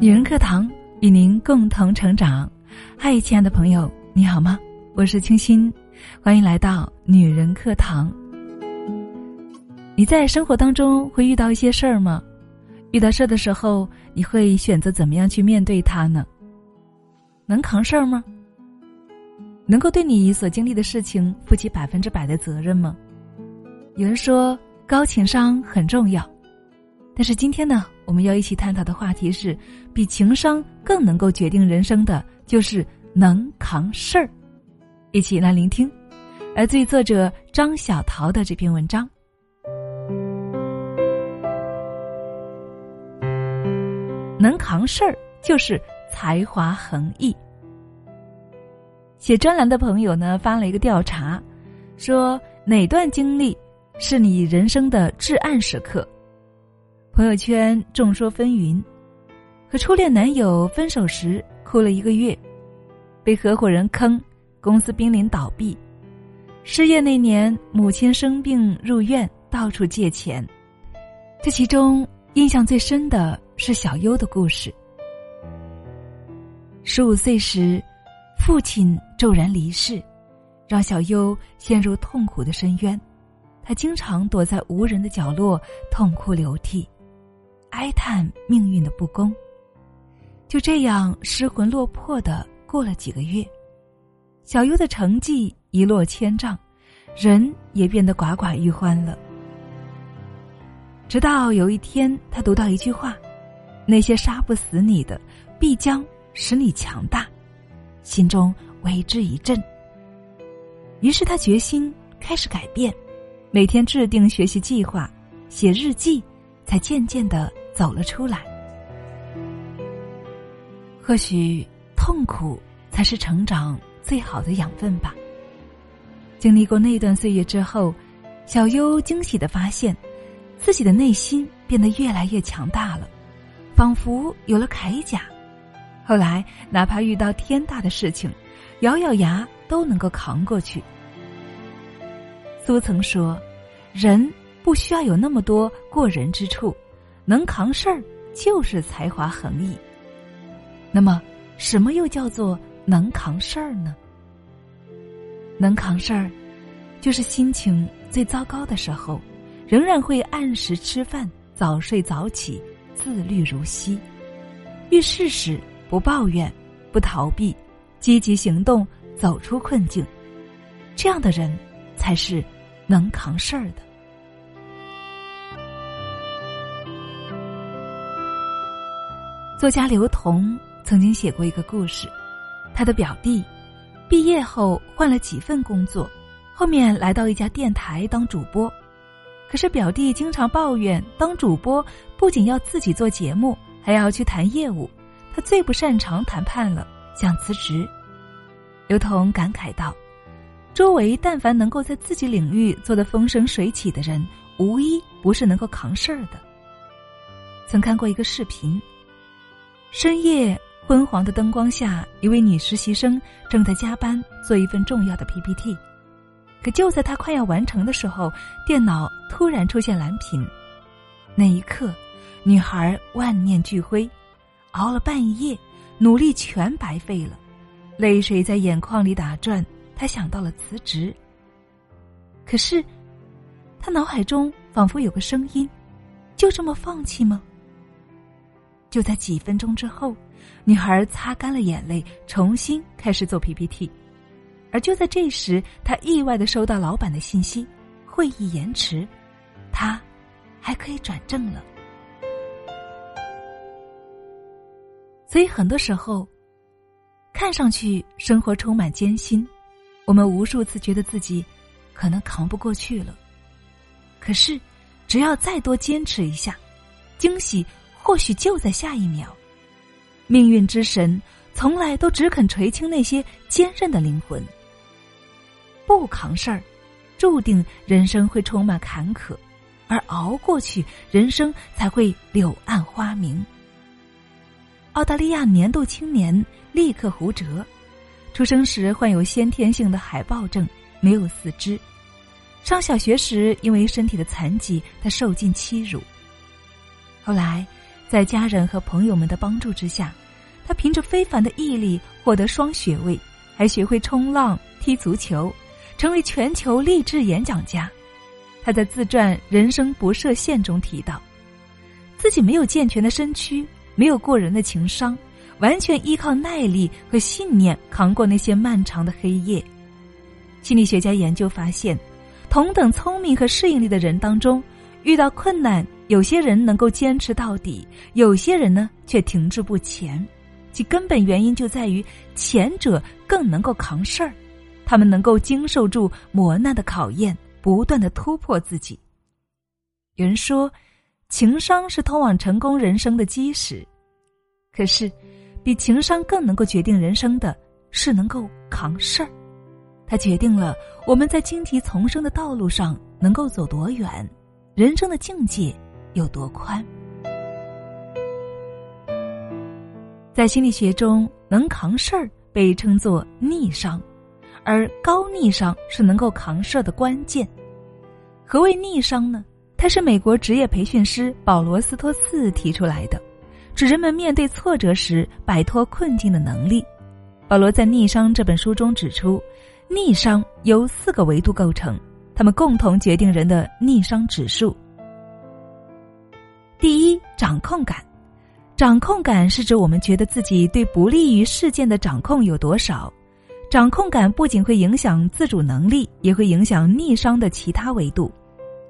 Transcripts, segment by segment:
女人课堂与您共同成长。嗨，亲爱的朋友，你好吗？我是清新，欢迎来到女人课堂。你在生活当中会遇到一些事儿吗？遇到事儿的时候，你会选择怎么样去面对它呢？能扛事儿吗？能够对你所经历的事情负起百分之百的责任吗？有人说高情商很重要。但是今天呢，我们要一起探讨的话题是，比情商更能够决定人生的，就是能扛事儿。一起来聆听，来自于作者张小桃的这篇文章。能扛事儿就是才华横溢。写专栏的朋友呢发了一个调查，说哪段经历是你人生的至暗时刻？朋友圈众说纷纭，和初恋男友分手时哭了一个月，被合伙人坑，公司濒临倒闭，失业那年母亲生病入院，到处借钱。这其中印象最深的是小优的故事。十五岁时，父亲骤然离世，让小优陷入痛苦的深渊，他经常躲在无人的角落痛哭流涕。哀叹命运的不公，就这样失魂落魄的过了几个月，小优的成绩一落千丈，人也变得寡寡欲欢了。直到有一天，他读到一句话：“那些杀不死你的，必将使你强大。”心中为之一振。于是他决心开始改变，每天制定学习计划，写日记，才渐渐的。走了出来，或许痛苦才是成长最好的养分吧。经历过那段岁月之后，小优惊喜的发现，自己的内心变得越来越强大了，仿佛有了铠甲。后来，哪怕遇到天大的事情，咬咬牙都能够扛过去。苏曾说：“人不需要有那么多过人之处。”能扛事儿就是才华横溢。那么，什么又叫做能扛事儿呢？能扛事儿，就是心情最糟糕的时候，仍然会按时吃饭、早睡早起、自律如昔；遇事时不抱怨、不逃避，积极行动，走出困境。这样的人，才是能扛事儿的。作家刘同曾经写过一个故事，他的表弟毕业后换了几份工作，后面来到一家电台当主播。可是表弟经常抱怨，当主播不仅要自己做节目，还要去谈业务，他最不擅长谈判了，想辞职。刘同感慨道：“周围但凡能够在自己领域做得风生水起的人，无一不是能够扛事儿的。”曾看过一个视频。深夜昏黄的灯光下，一位女实习生正在加班做一份重要的 PPT。可就在她快要完成的时候，电脑突然出现蓝屏。那一刻，女孩万念俱灰，熬了半夜，努力全白费了，泪水在眼眶里打转。她想到了辞职。可是，她脑海中仿佛有个声音：就这么放弃吗？就在几分钟之后，女孩擦干了眼泪，重新开始做 PPT。而就在这时，她意外的收到老板的信息：会议延迟，她还可以转正了。所以很多时候，看上去生活充满艰辛，我们无数次觉得自己可能扛不过去了。可是，只要再多坚持一下，惊喜。或许就在下一秒，命运之神从来都只肯垂青那些坚韧的灵魂。不扛事儿，注定人生会充满坎坷；而熬过去，人生才会柳暗花明。澳大利亚年度青年立刻胡哲，出生时患有先天性的海豹症，没有四肢。上小学时，因为身体的残疾，他受尽欺辱。后来。在家人和朋友们的帮助之下，他凭着非凡的毅力获得双学位，还学会冲浪、踢足球，成为全球励志演讲家。他在自传《人生不设限》中提到，自己没有健全的身躯，没有过人的情商，完全依靠耐力和信念扛过那些漫长的黑夜。心理学家研究发现，同等聪明和适应力的人当中，遇到困难，有些人能够坚持到底，有些人呢却停滞不前。其根本原因就在于前者更能够扛事儿，他们能够经受住磨难的考验，不断的突破自己。有人说，情商是通往成功人生的基石，可是，比情商更能够决定人生的是能够扛事儿。它决定了我们在荆棘丛生的道路上能够走多远，人生的境界有多宽。在心理学中，能扛事儿被称作逆商，而高逆商是能够扛事儿的关键。何谓逆商呢？它是美国职业培训师保罗斯托茨提出来的，指人们面对挫折时摆脱困境的能力。保罗在《逆商》这本书中指出。逆商由四个维度构成，他们共同决定人的逆商指数。第一，掌控感。掌控感是指我们觉得自己对不利于事件的掌控有多少。掌控感不仅会影响自主能力，也会影响逆商的其他维度。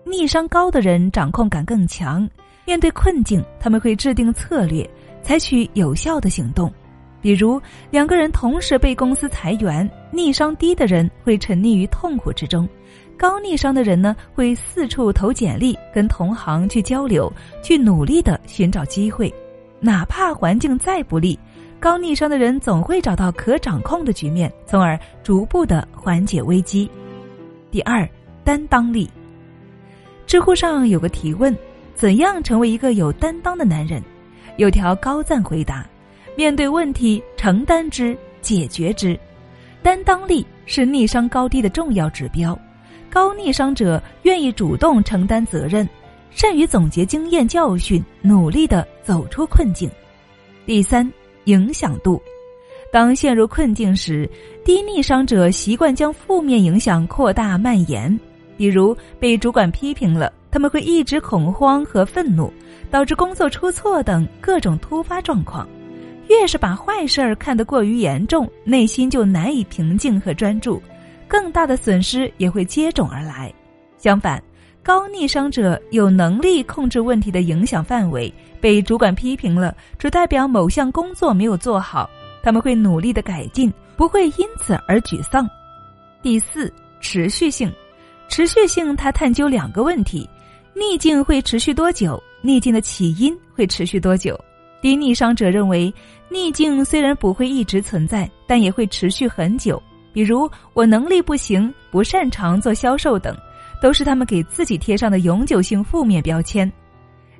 逆商高的人掌控感更强，面对困境，他们会制定策略，采取有效的行动。比如两个人同时被公司裁员，逆商低的人会沉溺于痛苦之中，高逆商的人呢会四处投简历，跟同行去交流，去努力的寻找机会，哪怕环境再不利，高逆商的人总会找到可掌控的局面，从而逐步的缓解危机。第二，担当力。知乎上有个提问：怎样成为一个有担当的男人？有条高赞回答。面对问题，承担之，解决之，担当力是逆商高低的重要指标。高逆商者愿意主动承担责任，善于总结经验教训，努力的走出困境。第三，影响度。当陷入困境时，低逆商者习惯将负面影响扩大蔓延。比如被主管批评了，他们会一直恐慌和愤怒，导致工作出错等各种突发状况。越是把坏事儿看得过于严重，内心就难以平静和专注，更大的损失也会接踵而来。相反，高逆商者有能力控制问题的影响范围，被主管批评了，只代表某项工作没有做好，他们会努力的改进，不会因此而沮丧。第四，持续性，持续性，它探究两个问题：逆境会持续多久？逆境的起因会持续多久？低逆商者认为，逆境虽然不会一直存在，但也会持续很久。比如，我能力不行，不擅长做销售等，都是他们给自己贴上的永久性负面标签。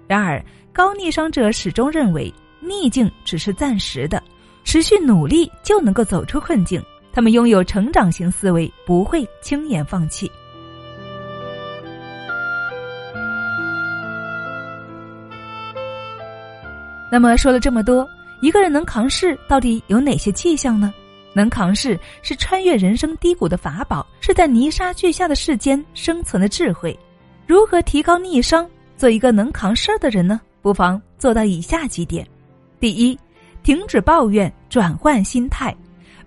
然而，高逆商者始终认为，逆境只是暂时的，持续努力就能够走出困境。他们拥有成长型思维，不会轻言放弃。那么说了这么多，一个人能扛事到底有哪些迹象呢？能扛事是穿越人生低谷的法宝，是在泥沙俱下的世间生存的智慧。如何提高逆商，做一个能扛事儿的人呢？不妨做到以下几点：第一，停止抱怨，转换心态。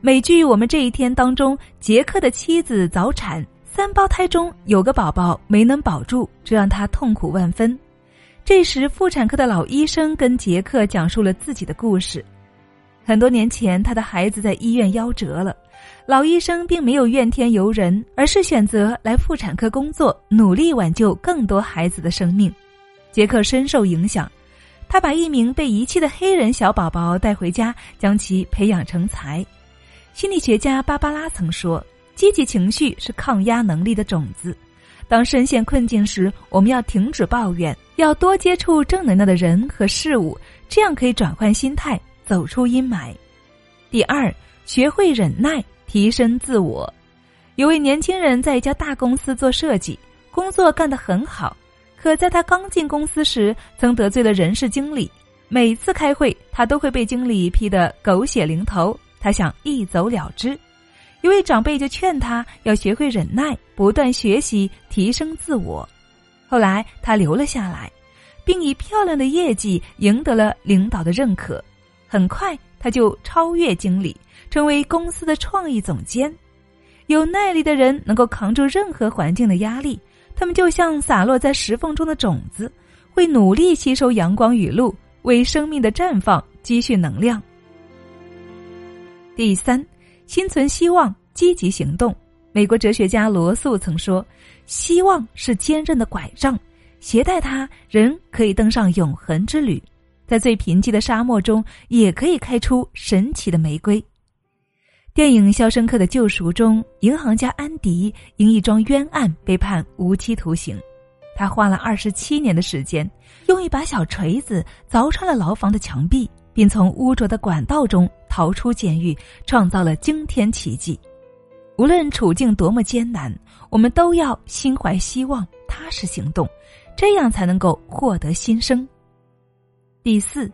美剧《我们这一天》当中，杰克的妻子早产，三胞胎中有个宝宝没能保住，这让他痛苦万分。这时，妇产科的老医生跟杰克讲述了自己的故事。很多年前，他的孩子在医院夭折了，老医生并没有怨天尤人，而是选择来妇产科工作，努力挽救更多孩子的生命。杰克深受影响，他把一名被遗弃的黑人小宝宝带回家，将其培养成才。心理学家芭芭拉曾说：“积极情绪是抗压能力的种子。”当深陷困境时，我们要停止抱怨，要多接触正能量的人和事物，这样可以转换心态，走出阴霾。第二，学会忍耐，提升自我。有位年轻人在一家大公司做设计，工作干得很好，可在他刚进公司时，曾得罪了人事经理。每次开会，他都会被经理批得狗血淋头，他想一走了之。一位长辈就劝他要学会忍耐，不断学习，提升自我。后来他留了下来，并以漂亮的业绩赢得了领导的认可。很快，他就超越经理，成为公司的创意总监。有耐力的人能够扛住任何环境的压力，他们就像洒落在石缝中的种子，会努力吸收阳光雨露，为生命的绽放积蓄能量。第三。心存希望，积极行动。美国哲学家罗素曾说：“希望是坚韧的拐杖，携带它，人可以登上永恒之旅，在最贫瘠的沙漠中，也可以开出神奇的玫瑰。”电影《肖申克的救赎》中，银行家安迪因一桩冤案被判无期徒刑，他花了二十七年的时间，用一把小锤子凿穿了牢房的墙壁。并从污浊的管道中逃出监狱，创造了惊天奇迹。无论处境多么艰难，我们都要心怀希望，踏实行动，这样才能够获得新生。第四，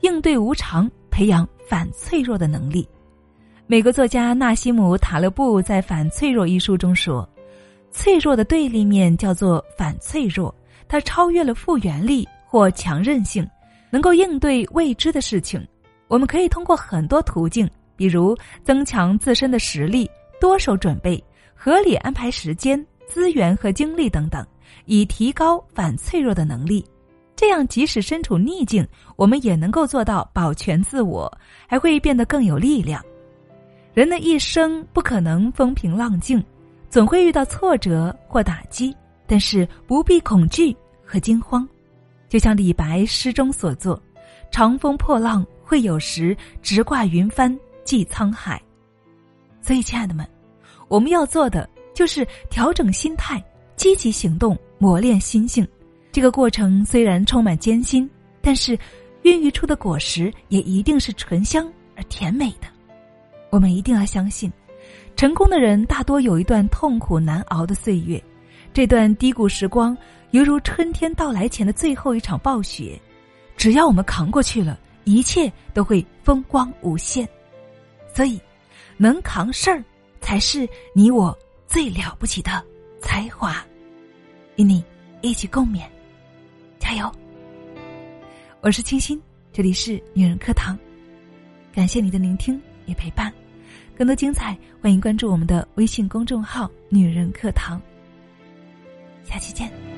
应对无常，培养反脆弱的能力。美国作家纳西姆·塔勒布在《反脆弱》一书中说：“脆弱的对立面叫做反脆弱，它超越了复原力或强韧性。”能够应对未知的事情，我们可以通过很多途径，比如增强自身的实力、多手准备、合理安排时间、资源和精力等等，以提高反脆弱的能力。这样，即使身处逆境，我们也能够做到保全自我，还会变得更有力量。人的一生不可能风平浪静，总会遇到挫折或打击，但是不必恐惧和惊慌。就像李白诗中所作：“长风破浪会有时，直挂云帆济沧海。”所以，亲爱的们，我们要做的就是调整心态，积极行动，磨练心性。这个过程虽然充满艰辛，但是孕育出的果实也一定是醇香而甜美的。我们一定要相信，成功的人大多有一段痛苦难熬的岁月，这段低谷时光。犹如春天到来前的最后一场暴雪，只要我们扛过去了，一切都会风光无限。所以，能扛事儿才是你我最了不起的才华。与你一起共勉，加油！我是清新，这里是女人课堂，感谢你的聆听与陪伴。更多精彩，欢迎关注我们的微信公众号“女人课堂”。下期见。